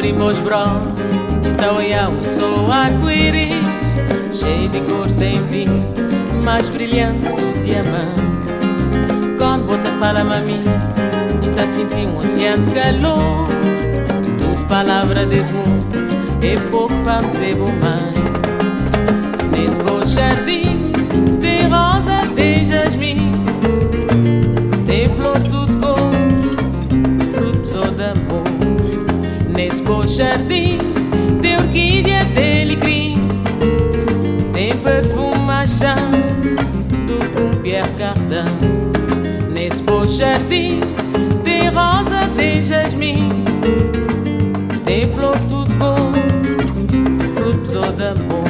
Abrimos bronze, então é um só arco-íris, cheio de cor sem fim, mais brilhante do diamante. Quando bota fala a mim, senti um oceano de calor, tudo palavra desse mundo, é pouco para me dizer bom. Nesse jardim, tem rosa, tem jasmim, jardim tem orquídea, tem alecrim Tem perfumação do com Pierre Cardin. Nesse bom jardim tem rosa, tem jasmim. Tem flor tudo bom, frutos ou de amor.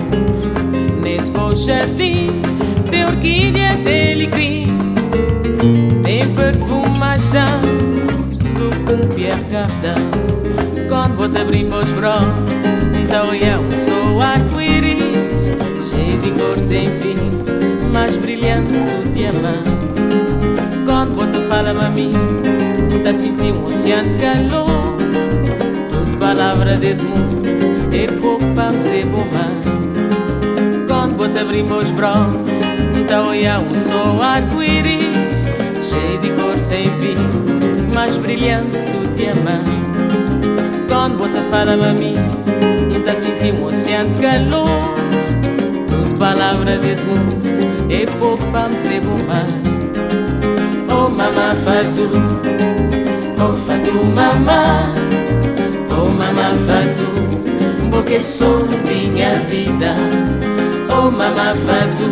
Nesse bom jardim tem orquídea, tem alecrim Tem perfumação do com Pierre Cardin te abrir meus braços Então um só arco-íris Cheio de cor sem fim Mais brilhante do diamante. Quando vou te falar a mim Tá sentindo um oceano de calor. Tudo palavra desse mundo É pouco para me dizer bom Quando te abrir meus braços Então um só arco-íris Cheio de cor sem fim Mais brilhante do diamante bota fala a mim. Ainda senti um oceano de calor. Tudo palavra desse mundo É pouco para me dizer bom Oh mama fatu Oh fatu mama Oh mama fatu Porque sou minha vida. Oh mama fatu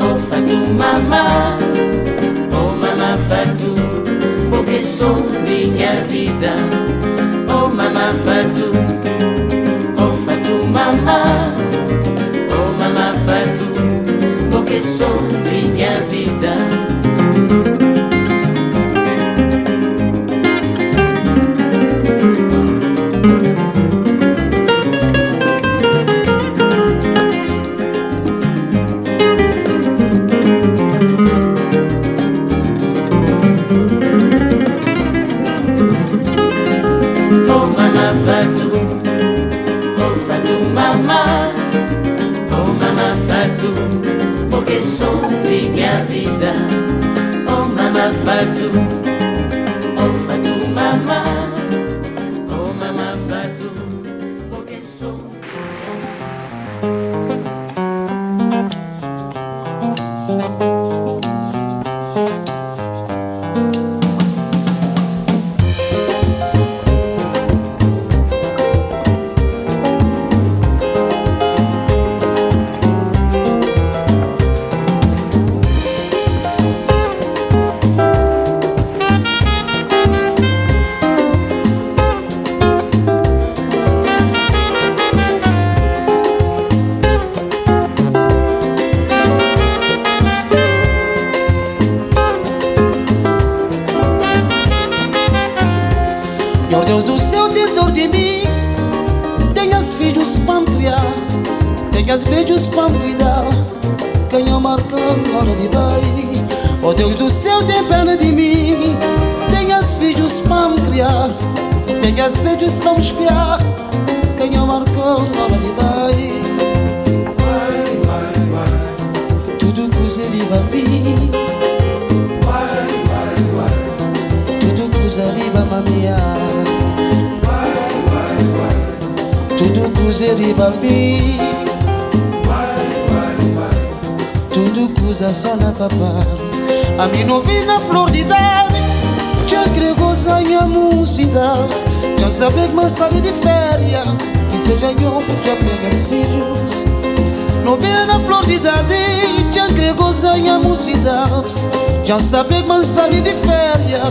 Oh fatu mama Oh mama fatu Porque sou minha vida Oh mama Fatou, oh Fatou mama, oh mama Fatou, porque sou minha do coisa de mamia Tudo coisa de vampiro tudo coisa só na papá A mim não vi na flor de idade Já agregou a mocidade Já sabe que mais sabe de férias E se ganhou já pega os filhos Não vi na flor de idade Já agregou a mocidade. Já sabe que mais sabe de férias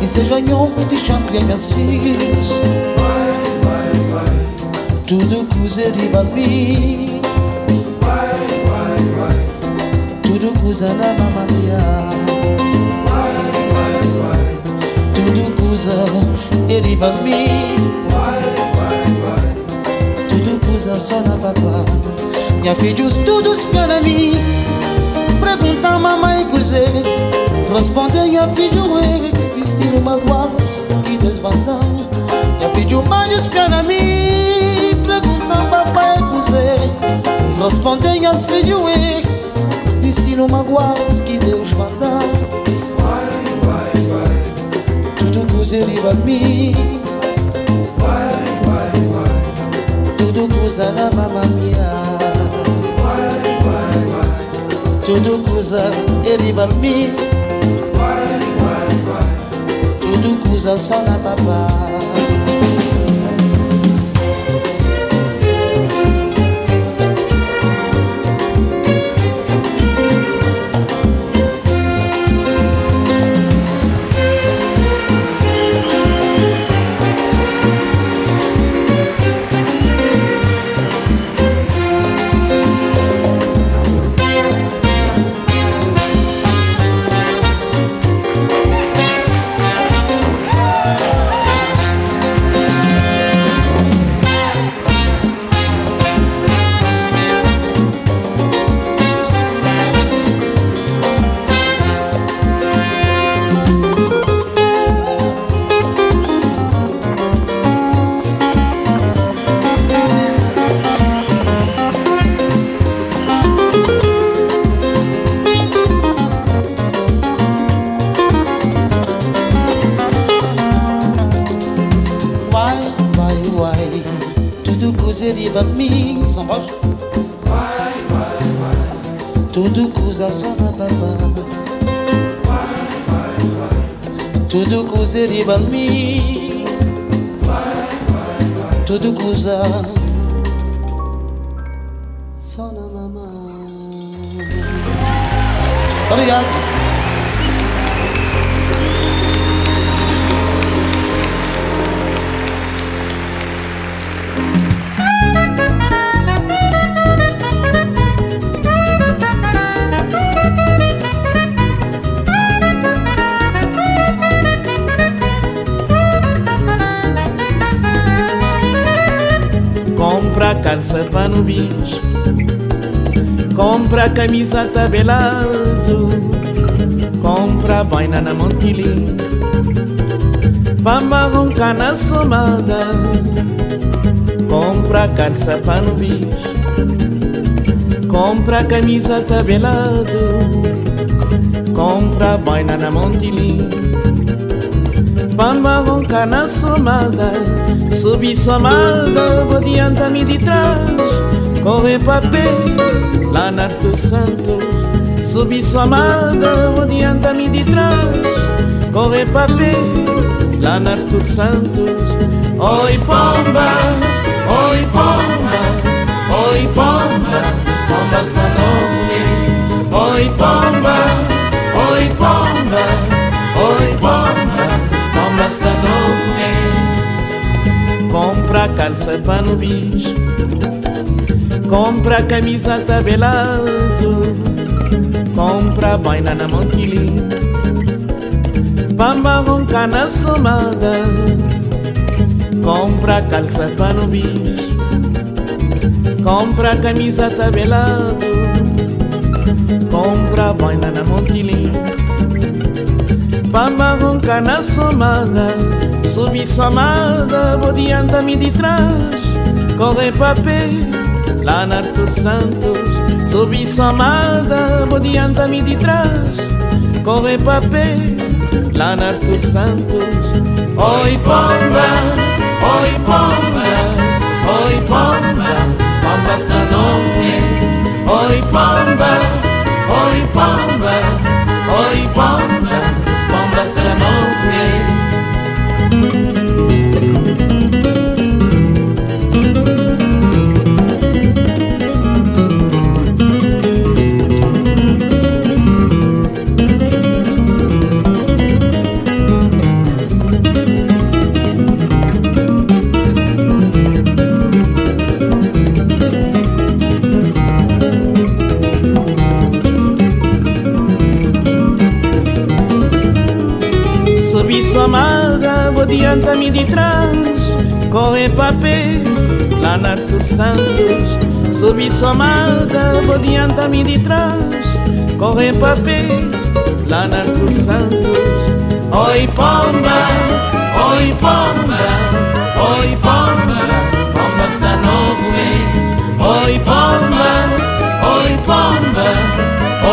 E se ganhou já pega os filhos Tudo coisa de balbim Tudo coisa na mia. Tudo coisa vai me Tudo coisa só na papá Minha filhos todos para mim Pergunta mamãe cozer Responde minha filho ele Destino magoados e desbandão Minha filho malhos para mim. Pergunta papai cozer Responde minha filho ele destino magoados que Deus mandar Tudo coisa riba de mim. Tudo coisa na mamma mia tudukuza eribalbi tudukuza sona papa. over me. Camisa tabelado Compra boina na Montili Pamba ronca na somada Compra calça para no bis Compra camisa tabelado Compra boina na Montili Pamba ronca na somada Subi somada, vou adianta-me de trás Corre papel, lá na Arto Santos Subi somada, vou adianta-me de trás. Corre papel, lá na Arto Santos Oi pomba, oi pomba, oi pomba Pomba está no Oi pomba, oi pomba, oi pomba Pomba está no Compra calça para no bis Compra camisa tabelado Compra boina na Montili Pamba ronca na somada. Compra calça para no bis Compra camisa tabelado Compra boina na Montilim Pamba ronca na somada. Subi somada Bodianta-me de trás. Corre papel Planar tus santos, subí su amada, bodianta mi detrás, coge papel, planar tus santos. Hoy pomba, hoy pomba, hoy pomba, pomba esta noche. Hoy pomba, hoy pomba, hoy pomba. Adianta-me de trás Corre papel, lá na Artur Santos Subi amada, vou adianta-me de trás Corre papel, lá na Artur Santos Oi pomba, oi pomba, oi pomba Pomba está novo, Oi pomba, oi pomba,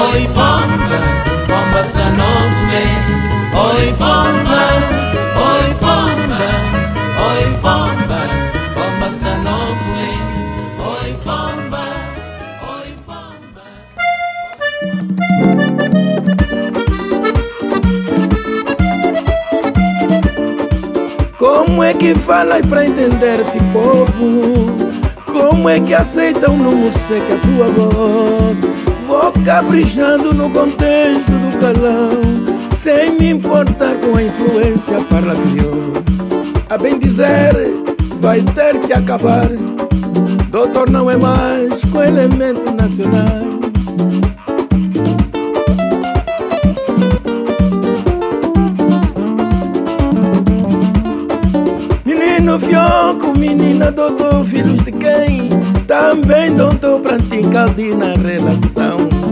oi pomba Pomba está novo, Oi pomba, Como é que falas para entender esse povo? Como é que aceitam no música a tua voz? Vou caprichando no contexto do calão sem me importar com a influência parlapior. A bem dizer, vai ter que acabar. Doutor não é mais com elemento nacional. Menina doutor, filhos de quem? Também doutor praticar na relação.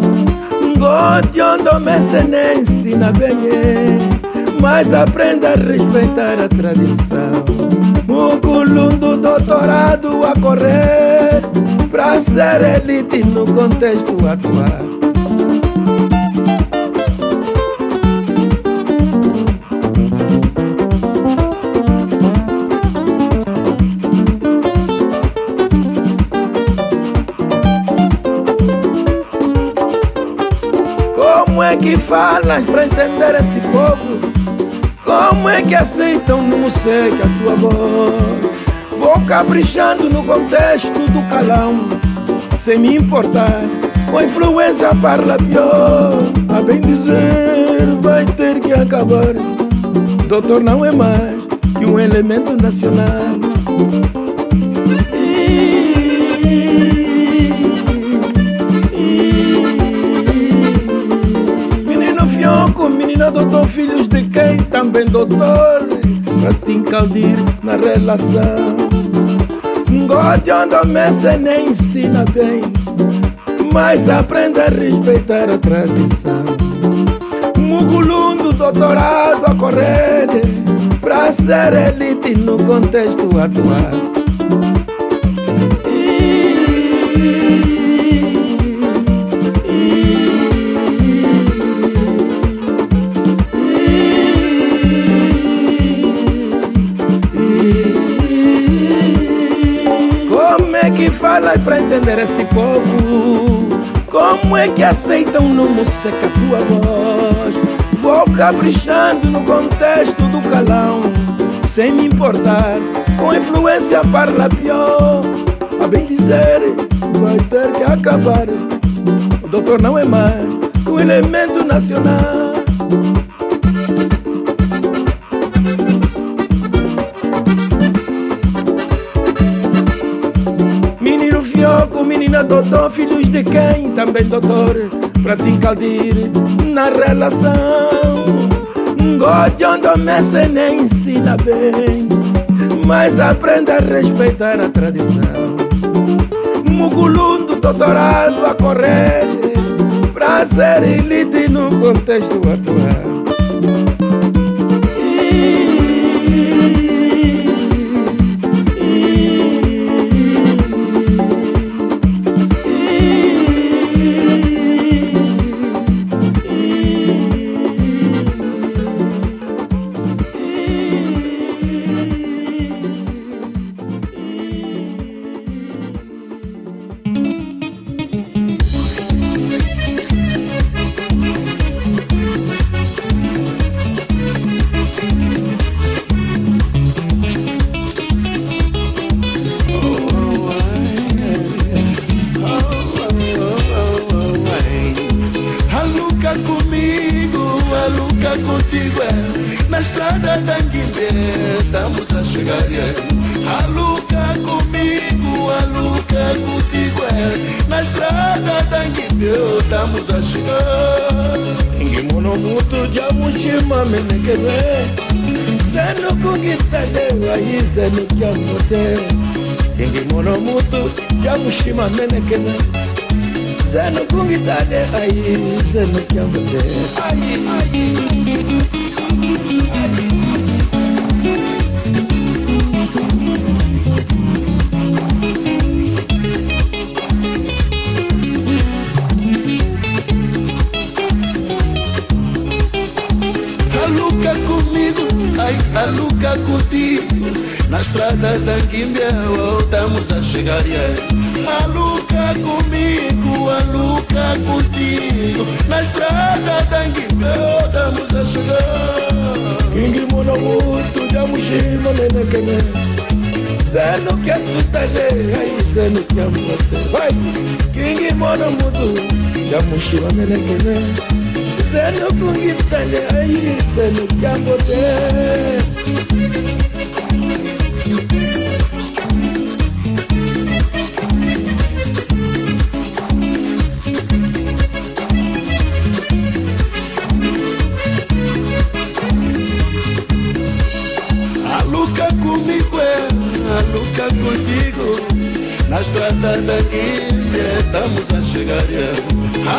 Godiondo me ensina bem Mas aprenda a respeitar a tradição Muculundo doutorado a correr Pra ser elite no contexto atual que falas para entender esse povo? Como é que aceitam no museu a tua voz? Vou caprichando no contexto do calão, sem me importar com influência parla pior. A bem dizer, vai ter que acabar. Doutor não é mais que um elemento nacional. menina doutor, filhos de quem? Também doutor. Pra te encaldir na relação. God onde mesa nem ensina bem. Mas aprenda a respeitar a tradição. Mugulundo doutorado a correr. Pra ser elite no contexto atual falas para entender esse povo? Como é que aceitam no música tua voz? Vou caprichando no contexto do calão, sem me importar com influência parla pior. A bem dizer, vai ter que acabar. O doutor não é mais um elemento nacional. Menina doutor, filhos de quem? Também doutor, pra te encaldir na relação. Godiondo me nem ensina bem, mas aprenda a respeitar a tradição. doutorado a correr Pra ser elite no contexto atual ni a Luca contigo Na estrada da Guimbia voltamos a chegar yeah. Maluca comigo, a Luca contigo. Na estrada da Guimbia voltamos a chegar. Kingimono mutu jamushimo nene kene. Zeno kya tutale, ai zeno kya mwate Kingimono já jamushimo nem kene. Insano con Italia, insano Cambote. nunca contigo Na estrada da guia é, estamos a chegar é.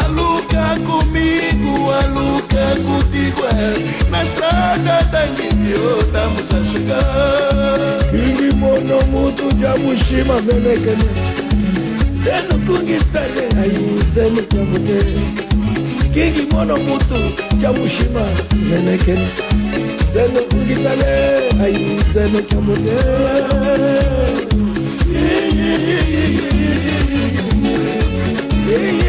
Aluga comigo aluke kutikwe na strada tangivyo tamusashika ingi mono mutu jamushima melekene zenu kungitane ayi zenu kamute kingi mono mutu jamushima melekene zenu kungitane ayi zenu kamute Yeah, yeah, yeah, yeah, yeah, yeah, yeah.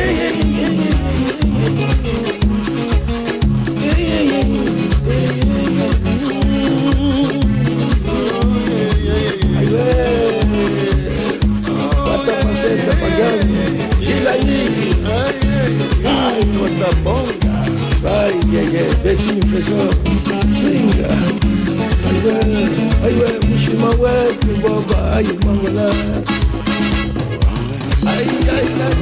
destiny professor singa you aiwe mushima wetu baba ayumangala ai ai ai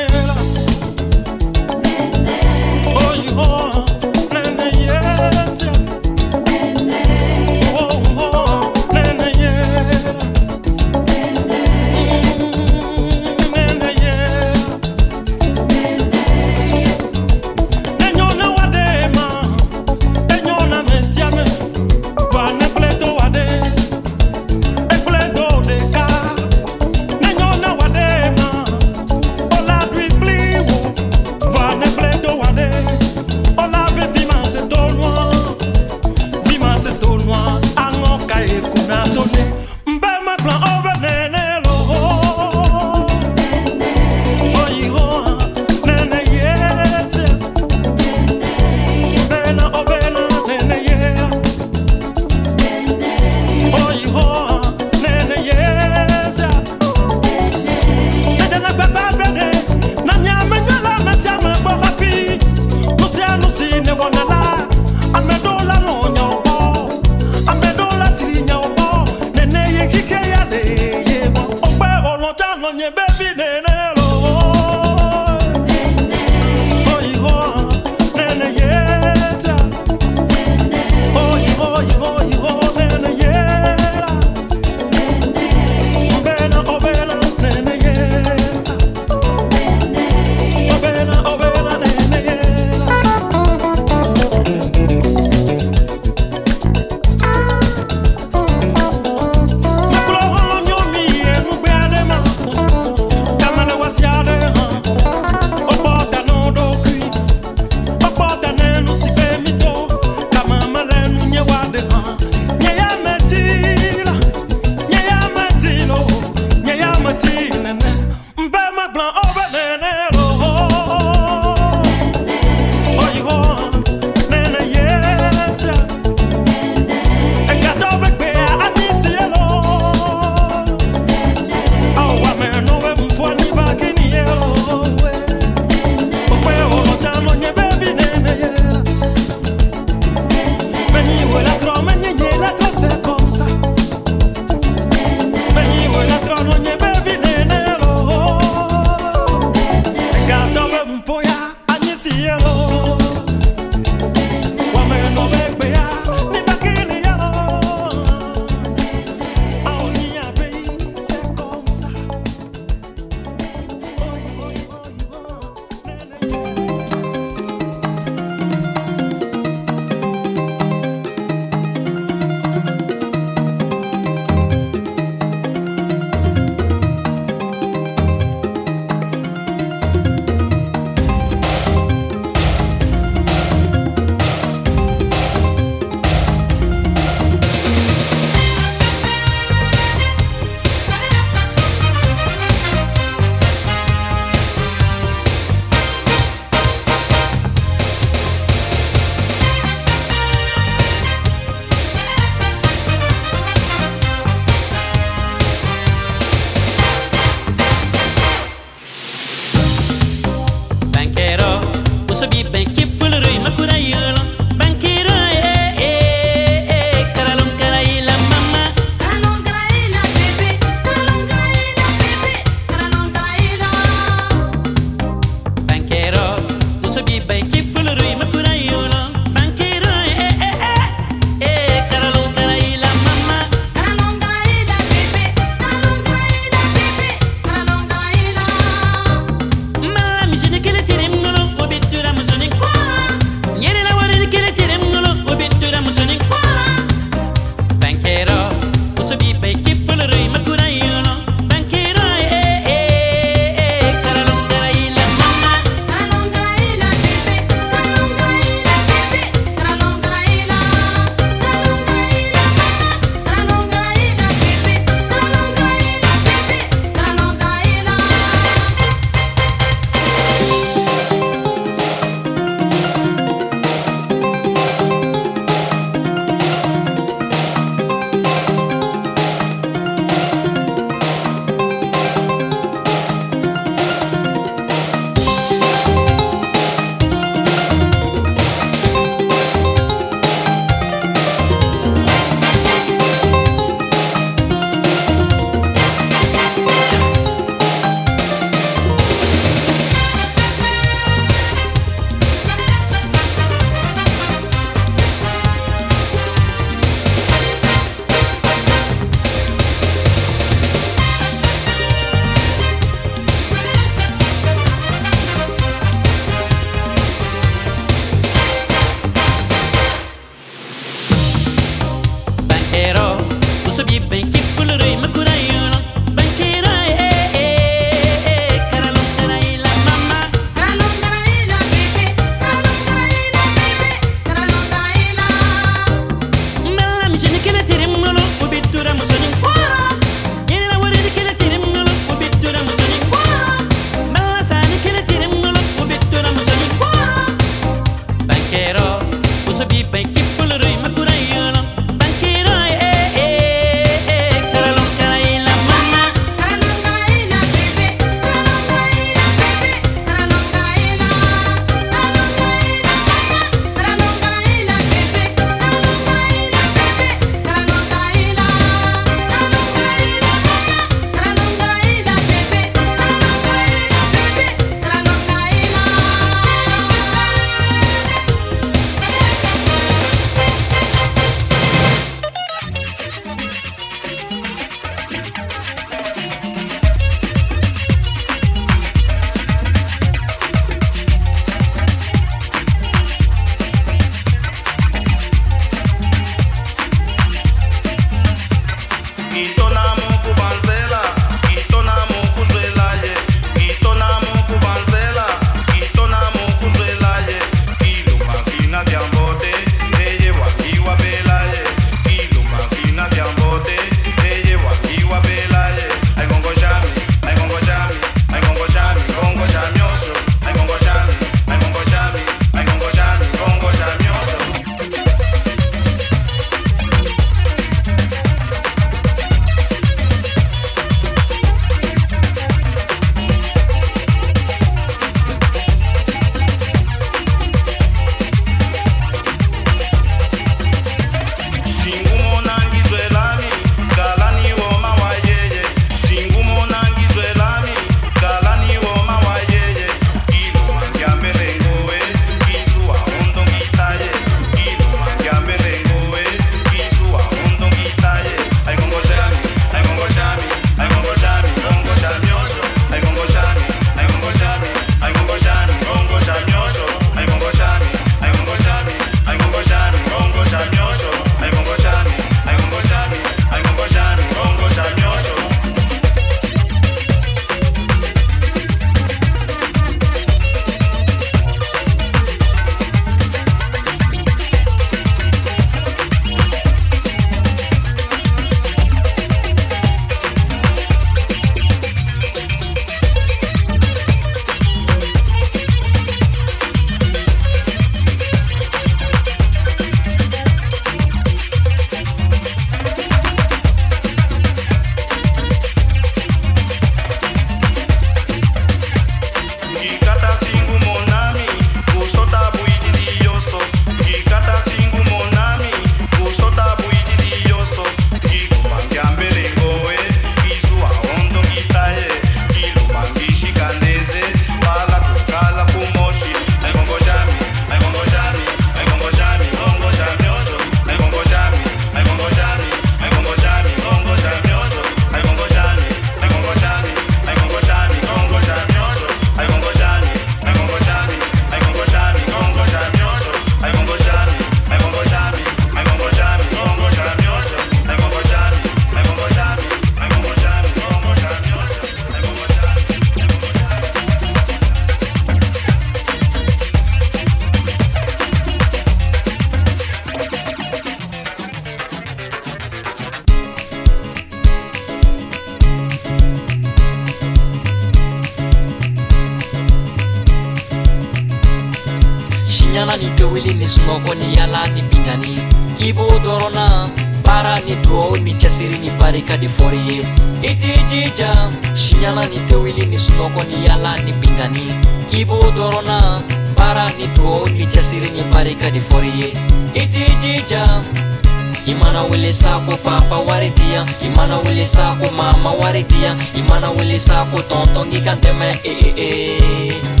mama wari diyan i mana wele sa ko tɔntɔn k'i kan tɛmɛ ee eh, eh. ka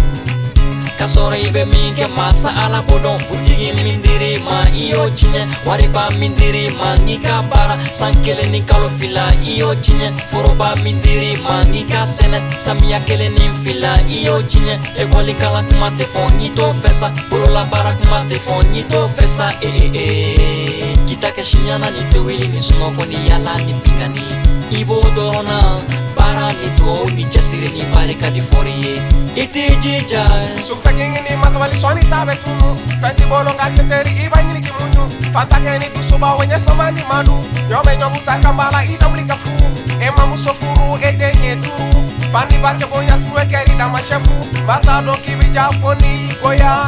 sɔrɔ i bɛ min kɛ masa ala b'o dɔn butigi min dir'i ma i y'o tiɲɛ wariba min dir'i ma n'i ka baara san kelen ni kalo fila i y'o tiɲɛ foroba min dir'i ma n'i ka sɛnɛ samiya kelen ni fila i y'o tiɲɛ ekɔli kalan kuma tɛ fɔ n'i t'o fɛ sa bololabaara kuma tɛ fɔ n'i t'o fɛ sa ee kita kɛ siɲana ni tɛ wuli ni sunɔgɔ ni yala ni bingani i b'o dɔrɔn na marani tuo ujasiri nyumbani California. Itijija sukfekingini masawalisoni tabe tumu. Fendi bolo ngatenteri ibanyini kimunyu. Fatakeni tusuba wenye somani madu. Yomenyobutakambala idawulika fu. Emamusofuru etenye turu bandi batebonya tuwekeri damashefu batado kibija foni igoya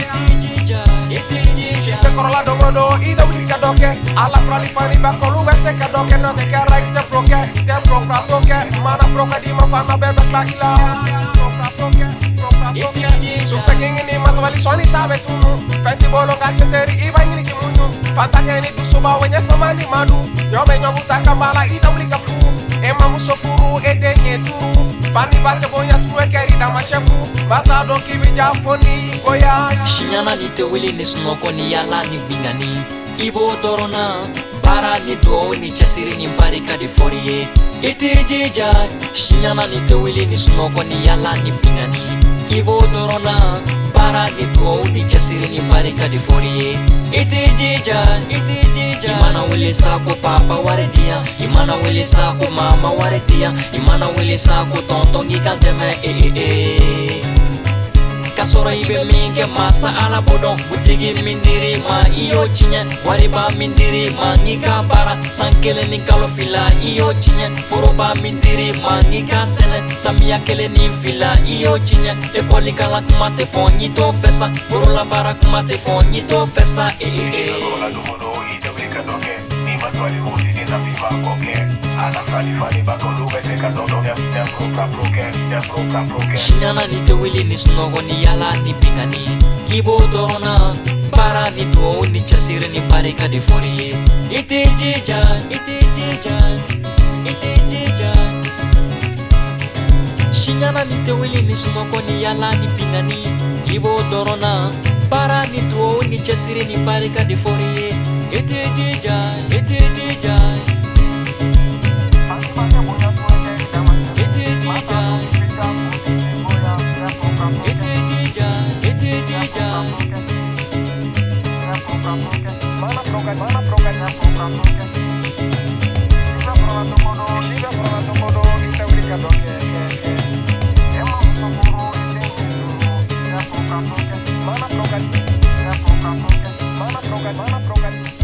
itijija itijija Te corola dogo do i do wiri ka doke. Ala prali fani ba kolu wete ka doke No te ka rai te broke. Te bro pra toke Mana bro di ma fana bebe kla ila Bro pra toke ini mas wali soni tabe tunu Fenti bolo ka ceteri iba ngini ki munyu Fanta keni tu suba wenyes madu Yo me nyobuta kambala i do wiri ka flu Ema muso furu e nye turu e kɛri dama sɛfu ba t'a dɔn k'i bi ja fo ni i goya siɲana ni tɛ wuli ni sunɔgɔ ni yala ni bingani i b'o dɔrɔn na baara ni duwawu ni cɛsiri ni barika de fɔri ye i t'i jija siɲana ni tɛ wuli ni sunɔgɔ ni yala ni bingani i b'o dɔrɔn para di ko di chasiri ni bari ka di fori iti jija iti jija. Imana wele sako papa wari diya imana wele sako mama wari diya imana wele sako tonton gi kan tɛmɛ ee eh, eh, eh ka sɔrɔ i bɛ min kɛ masa ala b'o dɔn butigi min dir'i ma i y'o tiɲɛ wariba min dir'i ma n'i ka baara san kelen ni kalo fila i y'o tiɲɛ foroba min dir'i ma n'i ka sɛnɛ samiya kelen ni fila i y'o tiɲɛ ekɔli kalan kuma tɛ fɔ n'i t'o fɛ sa forolabaara kuma tɛ fɔ n'i t'o fɛ sa ee siɲana ni tɛ wuli ni sunɔgɔ ni yala ni bingani i b'o dɔrɔn na baara ni duwawu ni cɛsiri ni barika de fɔri ye i t'i jija i t'i jija i t'i jija. Siɲana ni tɛ wuli ni sunɔgɔ ni yala ni bingani i b'o dɔrɔn na baara ni duwawu ni cɛsiri ni barika de fɔri ye Ete jija, ete jija. Ete jija. Ete jija, ete jija. Mana program, mana program, mana program, program. Mama program, mama program, mama program.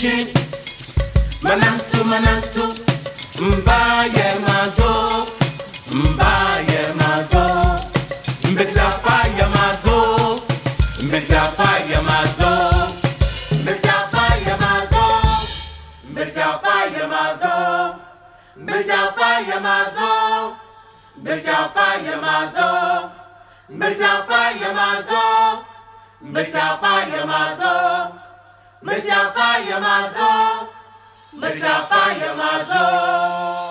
nchi manamtu manamtu mbaye mazo. Mbaye mazo. Mbezafa ya mazo. Mbezafa ya mazo. Mbezafa ya mazo. Mbezafa ya mazo. Mbezafa ya mazo. Mbezafa ya mazo. Mbezafa ya mazo. Mbezafa ya mazo. michelle faia martell michelle faia Mazo.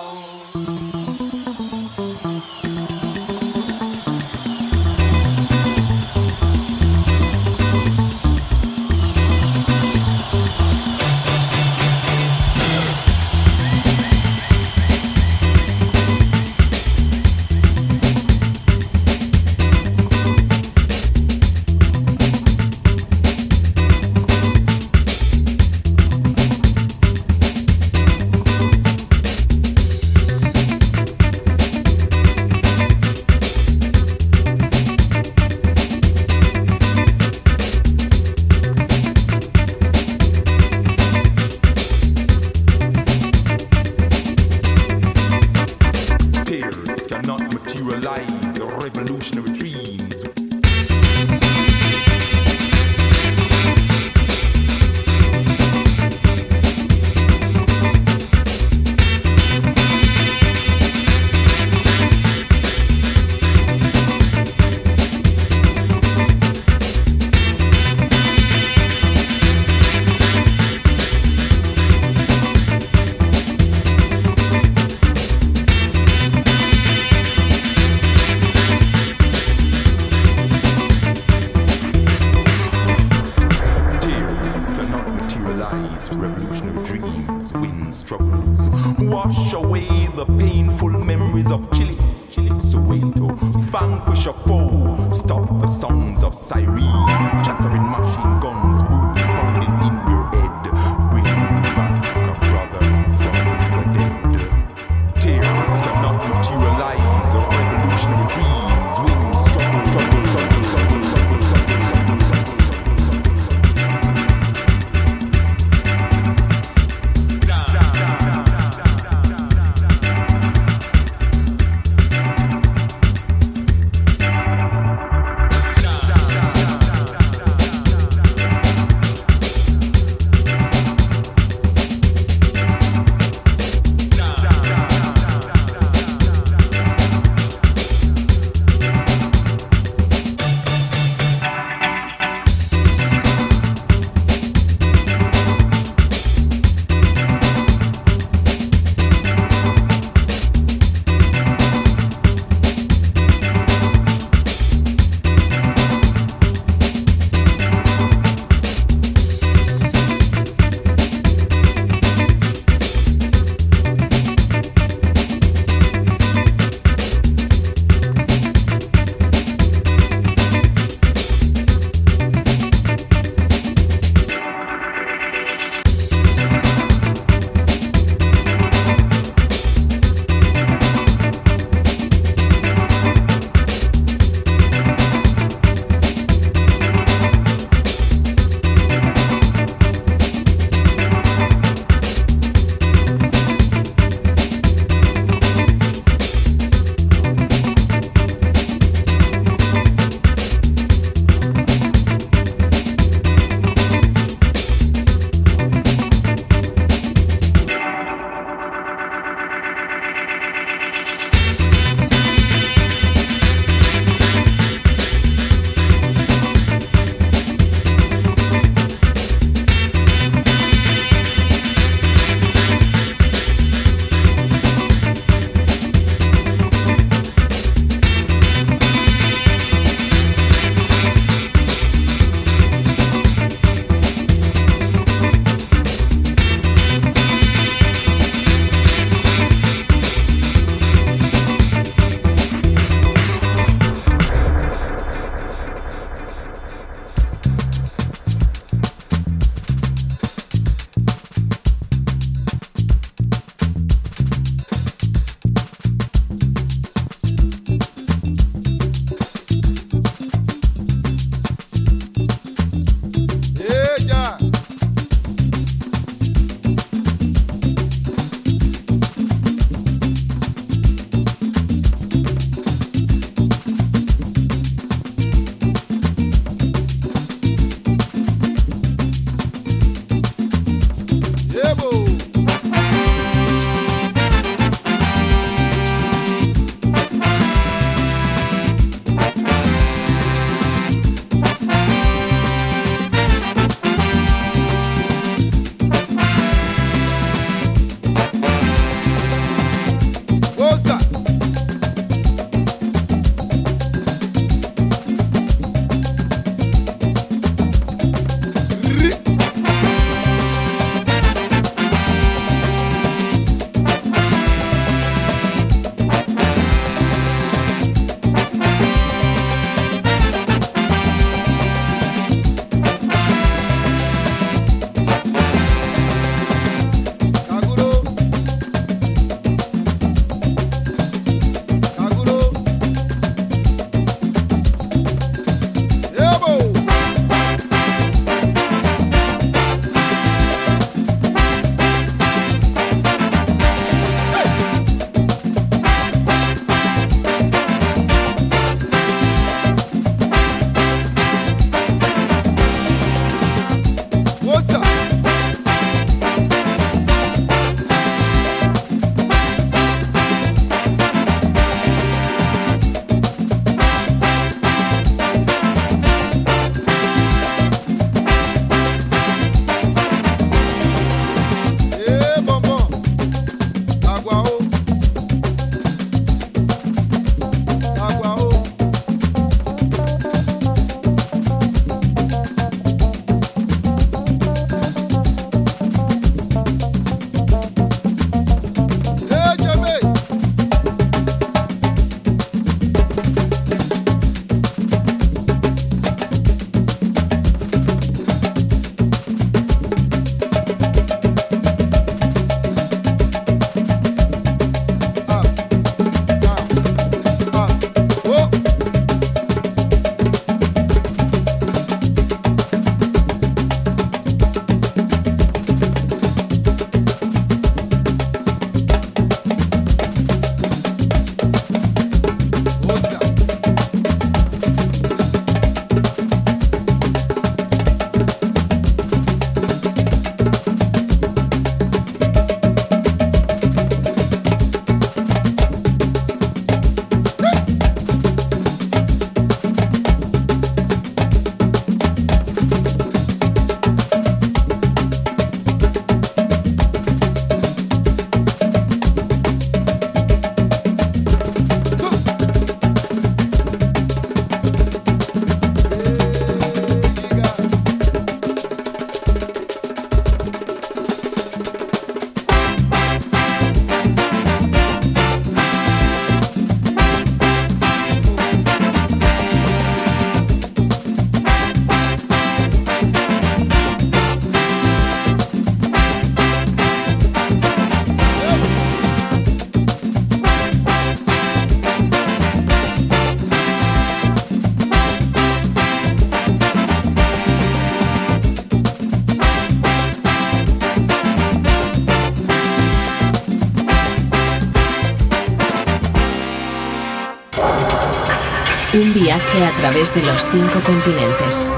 viaje a través de los cinco continentes.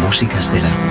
Músicas del alma.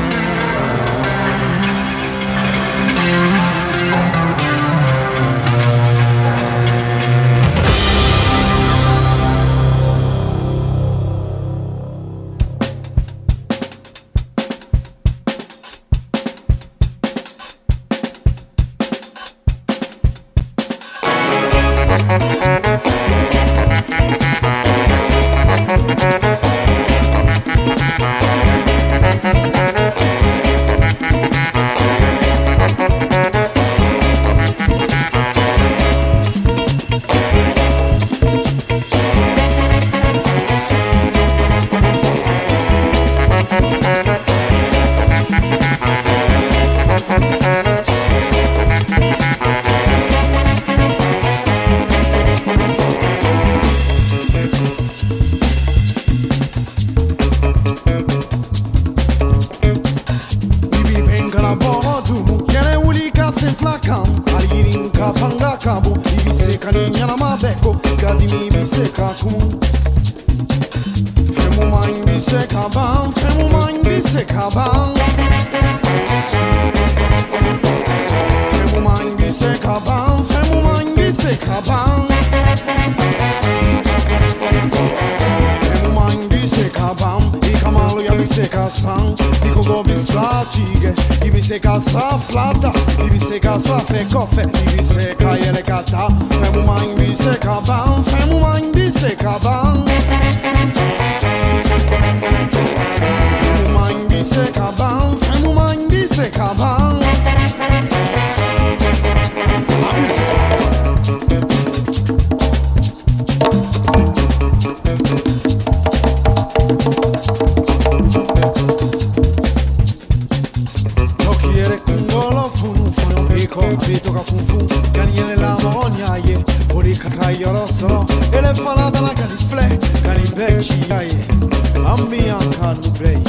nanka nubreyi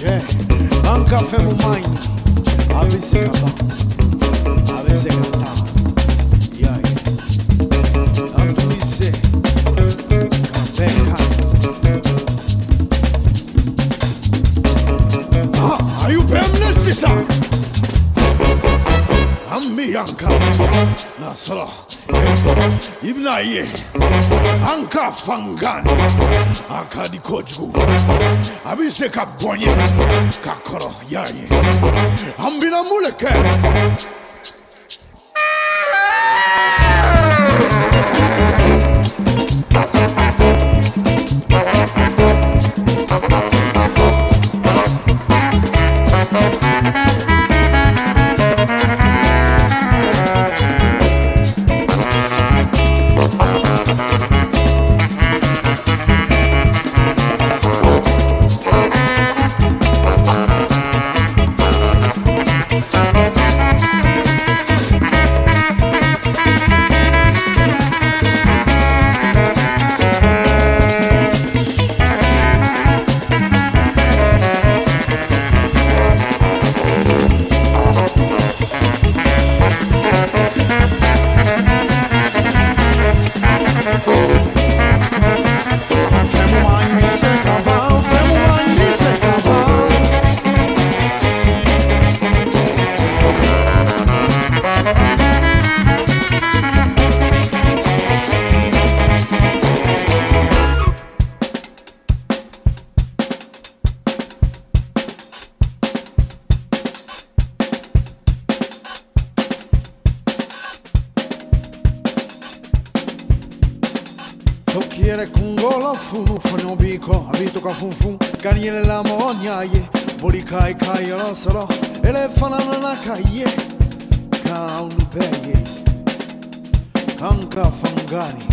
je ankafe mu manya abesekaba abesekata mi yankazo na sala ibna ye anka fangan. Akadi koju. Abise ka bonye kakoro yaye ambina muleke. Kiere kungo la funu funu biko Abito ka fun fun Kanyele la monya ye Boli kai kai la solo Ele fanana na kai ye Kaun beye Kanka fangani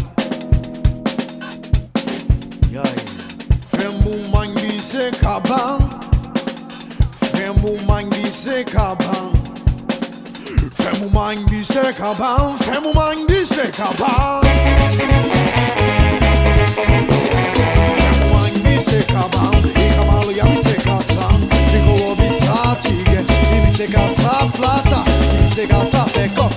Yai Fembu mangi se kaban Fembu mangi se kaban Fembu mangi se kaban Fembu mangi se kaban se gasa flata, se gasa feko